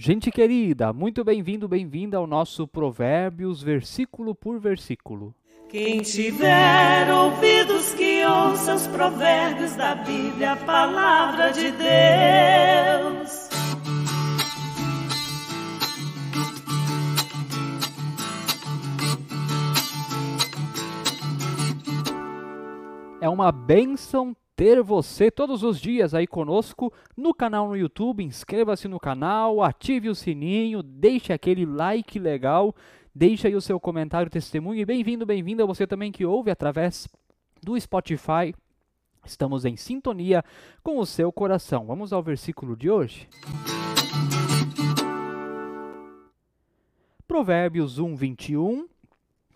Gente querida, muito bem-vindo, bem-vinda ao nosso Provérbios, versículo por versículo. Quem tiver ouvidos que ouça os provérbios da Bíblia, a palavra de Deus. É uma bênção ter você todos os dias aí conosco no canal no YouTube. Inscreva-se no canal, ative o sininho, deixe aquele like legal, deixe aí o seu comentário, testemunho e bem-vindo, bem-vinda você também que ouve através do Spotify. Estamos em sintonia com o seu coração. Vamos ao versículo de hoje. Provérbios 1, 21.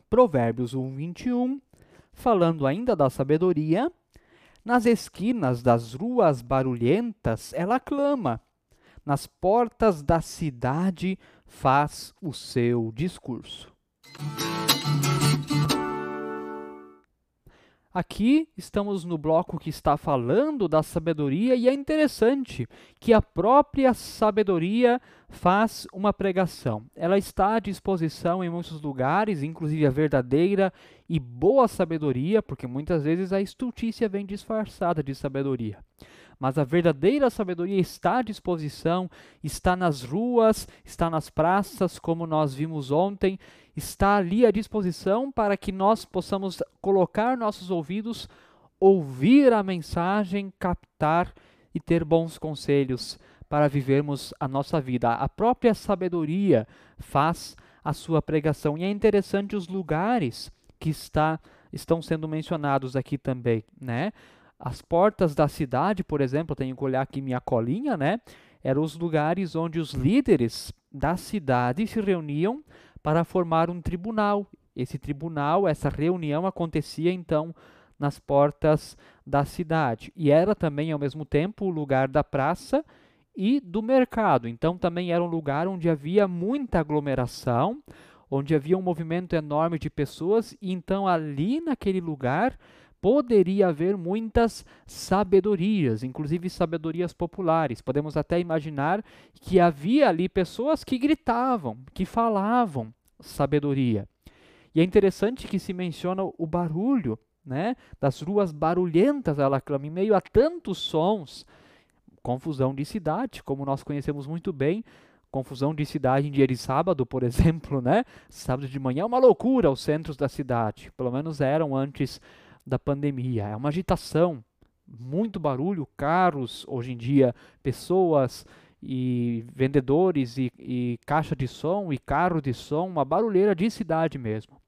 Provérbios 1, 21. Falando ainda da sabedoria, nas esquinas das ruas barulhentas, ela clama. Nas portas da cidade, faz o seu discurso. Aqui estamos no bloco que está falando da sabedoria e é interessante que a própria sabedoria faz uma pregação. Ela está à disposição em muitos lugares, inclusive a verdadeira e boa sabedoria, porque muitas vezes a estultícia vem disfarçada de sabedoria. Mas a verdadeira sabedoria está à disposição, está nas ruas, está nas praças, como nós vimos ontem, está ali à disposição para que nós possamos colocar nossos ouvidos, ouvir a mensagem, captar e ter bons conselhos para vivermos a nossa vida. A própria sabedoria faz a sua pregação. E é interessante os lugares que está, estão sendo mencionados aqui também, né? As portas da cidade, por exemplo, tenho que olhar aqui minha colinha, né? Eram os lugares onde os líderes da cidade se reuniam para formar um tribunal. Esse tribunal, essa reunião acontecia então nas portas da cidade. E era também, ao mesmo tempo, o lugar da praça e do mercado. Então, também era um lugar onde havia muita aglomeração, onde havia um movimento enorme de pessoas. E então, ali naquele lugar, poderia haver muitas sabedorias, inclusive sabedorias populares. Podemos até imaginar que havia ali pessoas que gritavam, que falavam sabedoria. E é interessante que se menciona o barulho, né, das ruas barulhentas, ela clama, em meio a tantos sons, confusão de cidade, como nós conhecemos muito bem, confusão de cidade em dia de sábado, por exemplo, né? Sábado de manhã é uma loucura os centros da cidade, pelo menos eram antes da pandemia. É uma agitação, muito barulho, carros, hoje em dia, pessoas e vendedores e, e caixa de som e carro de som, uma barulheira de cidade mesmo.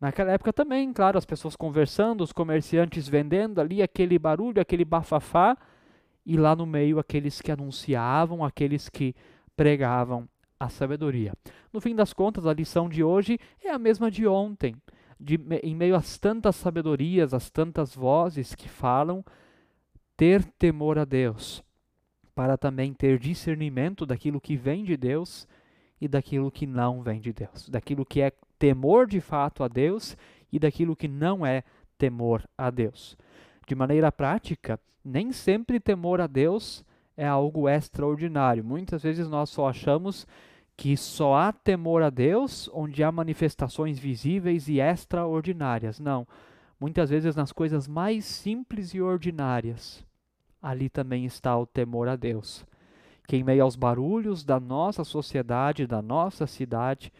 Naquela época também, claro, as pessoas conversando, os comerciantes vendendo ali, aquele barulho, aquele bafafá, e lá no meio aqueles que anunciavam, aqueles que pregavam a sabedoria. No fim das contas, a lição de hoje é a mesma de ontem de, em meio às tantas sabedorias, às tantas vozes que falam, ter temor a Deus, para também ter discernimento daquilo que vem de Deus e daquilo que não vem de Deus, daquilo que é temor de fato a Deus e daquilo que não é temor a Deus. De maneira prática, nem sempre temor a Deus é algo extraordinário. Muitas vezes nós só achamos que só há temor a Deus onde há manifestações visíveis e extraordinárias. Não. Muitas vezes nas coisas mais simples e ordinárias, ali também está o temor a Deus. Que em meio aos barulhos da nossa sociedade, da nossa cidade,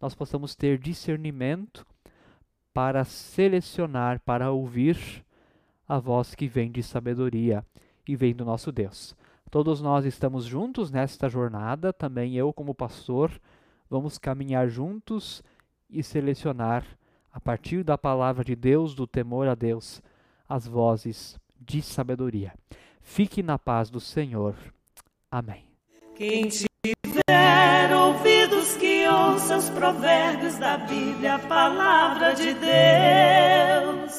nós possamos ter discernimento para selecionar, para ouvir a voz que vem de sabedoria e vem do nosso Deus. Todos nós estamos juntos nesta jornada, também eu, como pastor, vamos caminhar juntos e selecionar, a partir da palavra de Deus, do temor a Deus, as vozes de sabedoria. Fique na paz do Senhor. Amém. Quem tiver ouvidos que ouça os provérbios da Bíblia, a palavra de Deus.